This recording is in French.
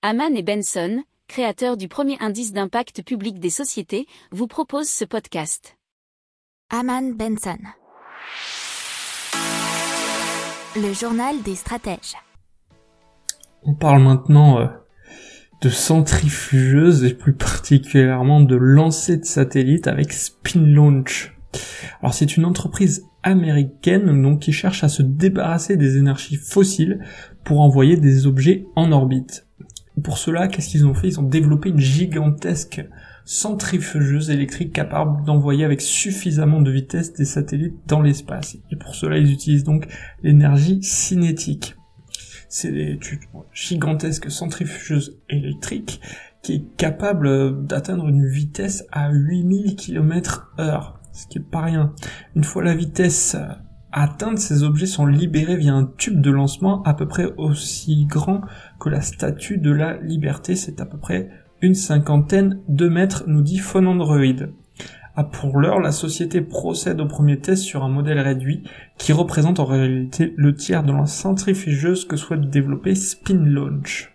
Haman et Benson, créateurs du premier indice d'impact public des sociétés, vous proposent ce podcast. Haman Benson. Le journal des stratèges. On parle maintenant euh, de centrifugeuses et plus particulièrement de lancers de satellites avec Spin Launch. Alors c'est une entreprise américaine donc qui cherche à se débarrasser des énergies fossiles pour envoyer des objets en orbite. Pour cela, qu'est-ce qu'ils ont fait? Ils ont développé une gigantesque centrifugeuse électrique capable d'envoyer avec suffisamment de vitesse des satellites dans l'espace. Et pour cela, ils utilisent donc l'énergie cinétique. C'est des gigantesques centrifugeuses électriques qui est capable d'atteindre une vitesse à 8000 km heure, ce qui est pas rien. Une fois la vitesse atteinte, ces objets sont libérés via un tube de lancement à peu près aussi grand que la statue de la liberté, c'est à peu près une cinquantaine de mètres, nous dit Phone Android. Ah, pour l'heure, la société procède au premier test sur un modèle réduit qui représente en réalité le tiers de la centrifugeuse que souhaite développer Spin Launch.